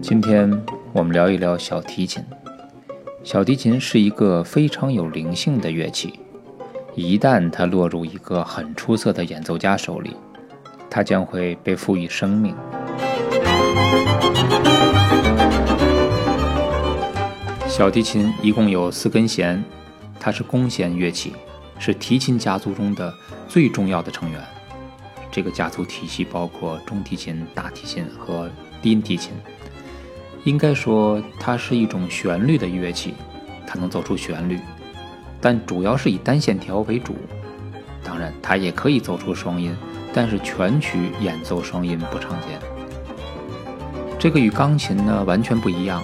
今天我们聊一聊小提琴。小提琴是一个非常有灵性的乐器，一旦它落入一个很出色的演奏家手里，它将会被赋予生命。小提琴一共有四根弦，它是弓弦乐器，是提琴家族中的最重要的成员。这个家族体系包括中提琴、大提琴和低音提琴。应该说，它是一种旋律的乐器，它能奏出旋律，但主要是以单线条为主。当然，它也可以奏出双音，但是全曲演奏双音不常见。这个与钢琴呢完全不一样，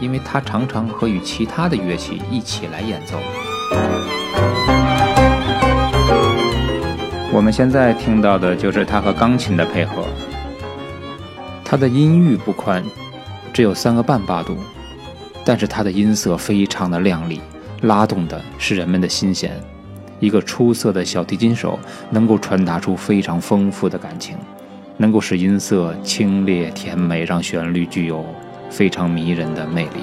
因为它常常和与其他的乐器一起来演奏。我们现在听到的就是它和钢琴的配合，它的音域不宽。只有三个半八度，但是它的音色非常的亮丽，拉动的是人们的心弦。一个出色的小提琴手能够传达出非常丰富的感情，能够使音色清冽甜美，让旋律具有非常迷人的魅力。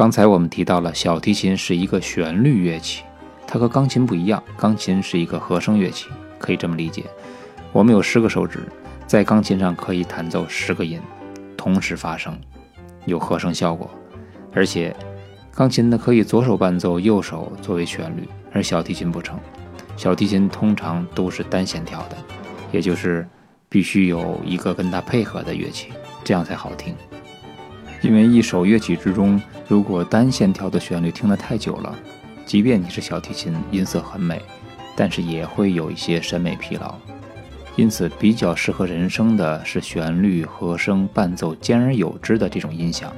刚才我们提到了小提琴是一个旋律乐器，它和钢琴不一样。钢琴是一个和声乐器，可以这么理解。我们有十个手指，在钢琴上可以弹奏十个音，同时发声，有和声效果。而且，钢琴呢可以左手伴奏，右手作为旋律，而小提琴不成。小提琴通常都是单线条的，也就是必须有一个跟它配合的乐器，这样才好听。因为一首乐曲之中，如果单线条的旋律听得太久了，即便你是小提琴，音色很美，但是也会有一些审美疲劳。因此，比较适合人声的是旋律、和声、伴奏兼而有之的这种音响。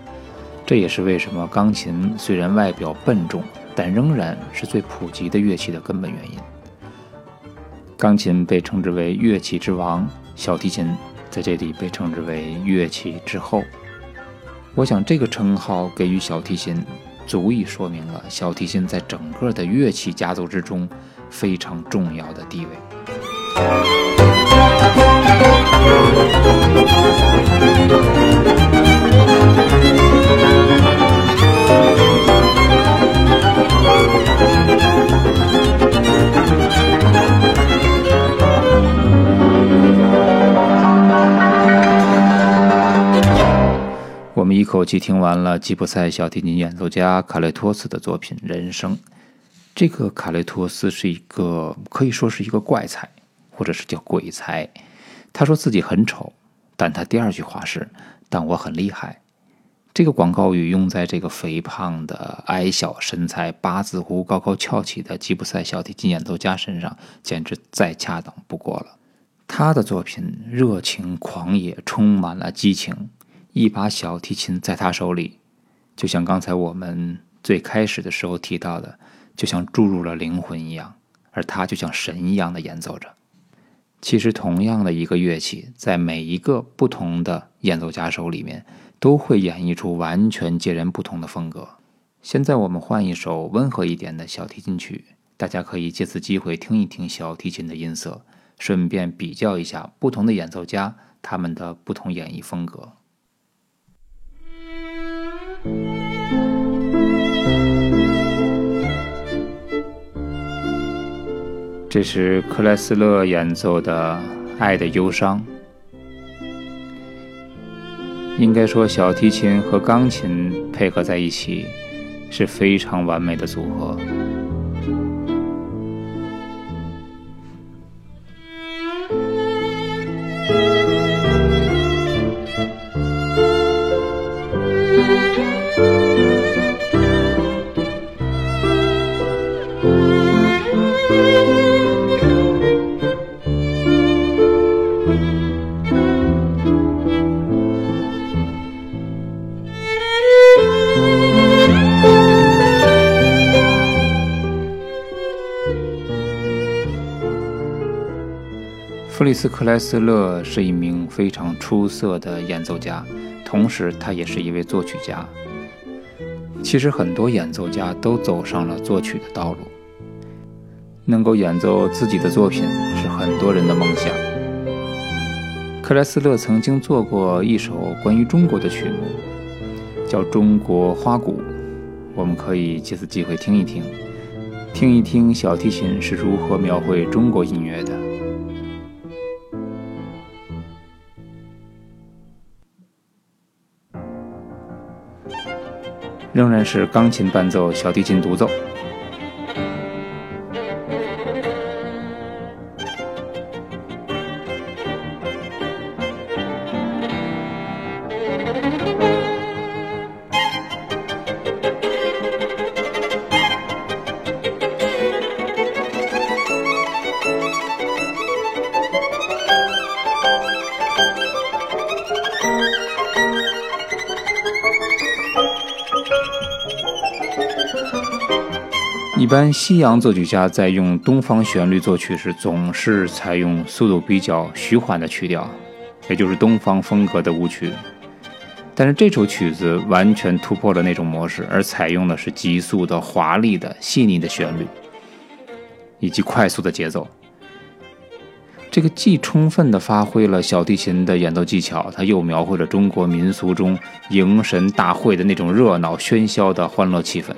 这也是为什么钢琴虽然外表笨重，但仍然是最普及的乐器的根本原因。钢琴被称之为乐器之王，小提琴在这里被称之为乐器之后。我想，这个称号给予小提琴，足以说明了小提琴在整个的乐器家族之中非常重要的地位。口气听完了吉普赛小提琴演奏家卡雷托斯的作品《人生》。这个卡雷托斯是一个可以说是一个怪才，或者是叫鬼才。他说自己很丑，但他第二句话是“但我很厉害”。这个广告语用在这个肥胖的、矮小身材、八字胡高高翘起的吉普赛小提琴演奏家身上，简直再恰当不过了。他的作品热情狂野，充满了激情。一把小提琴在他手里，就像刚才我们最开始的时候提到的，就像注入了灵魂一样，而他就像神一样的演奏着。其实，同样的一个乐器，在每一个不同的演奏家手里面，都会演绎出完全截然不同的风格。现在我们换一首温和一点的小提琴曲，大家可以借此机会听一听小提琴的音色，顺便比较一下不同的演奏家他们的不同演绎风格。这是克莱斯勒演奏的《爱的忧伤》。应该说，小提琴和钢琴配合在一起是非常完美的组合。斯·克莱斯勒是一名非常出色的演奏家，同时他也是一位作曲家。其实很多演奏家都走上了作曲的道路，能够演奏自己的作品是很多人的梦想。克莱斯勒曾经做过一首关于中国的曲目，叫《中国花鼓》，我们可以借此机会听一听，听一听小提琴是如何描绘中国音乐的。仍然是钢琴伴奏，小提琴独奏。般西洋作曲家在用东方旋律作曲时，总是采用速度比较徐缓的曲调，也就是东方风格的舞曲。但是这首曲子完全突破了那种模式，而采用的是急速的、华丽的、细腻的旋律，以及快速的节奏。这个既充分地发挥了小提琴的演奏技巧，它又描绘了中国民俗中迎神大会的那种热闹喧嚣的欢乐气氛。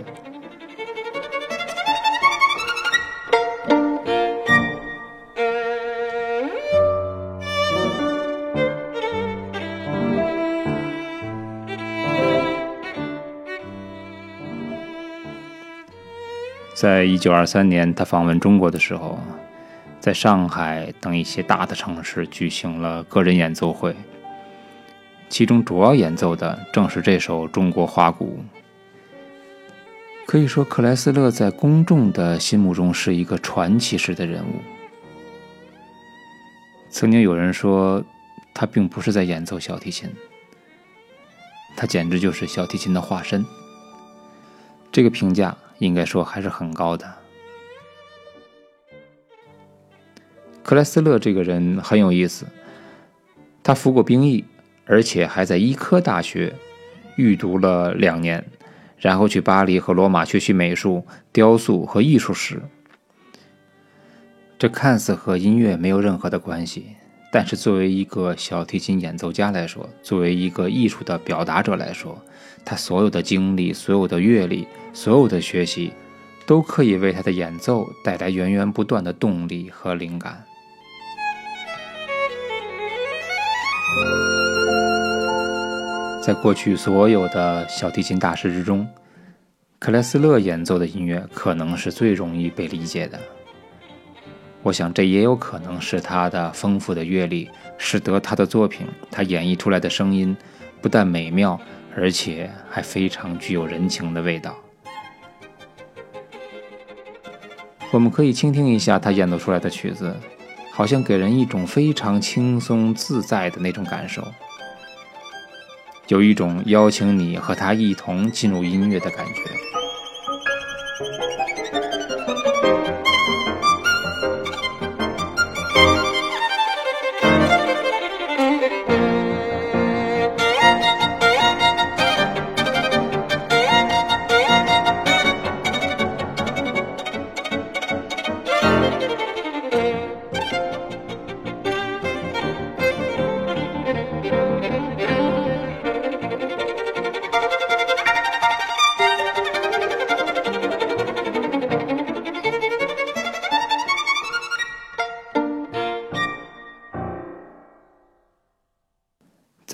在一九二三年，他访问中国的时候，在上海等一些大的城市举行了个人演奏会，其中主要演奏的正是这首《中国花鼓》。可以说，克莱斯勒在公众的心目中是一个传奇式的人物。曾经有人说，他并不是在演奏小提琴，他简直就是小提琴的化身。这个评价。应该说还是很高的。克莱斯勒这个人很有意思，他服过兵役，而且还在医科大学预读了两年，然后去巴黎和罗马学习美术、雕塑和艺术史。这看似和音乐没有任何的关系。但是，作为一个小提琴演奏家来说，作为一个艺术的表达者来说，他所有的经历、所有的阅历、所有的学习，都可以为他的演奏带来源源不断的动力和灵感。在过去所有的小提琴大师之中，克莱斯勒演奏的音乐可能是最容易被理解的。我想，这也有可能是他的丰富的阅历，使得他的作品，他演绎出来的声音不但美妙，而且还非常具有人情的味道。我们可以倾听一下他演奏出来的曲子，好像给人一种非常轻松自在的那种感受，有一种邀请你和他一同进入音乐的感觉。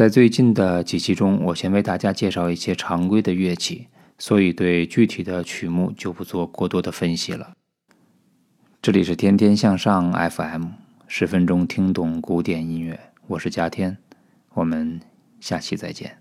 在最近的几期中，我先为大家介绍一些常规的乐器，所以对具体的曲目就不做过多的分析了。这里是天天向上 FM，十分钟听懂古典音乐，我是嘉天，我们下期再见。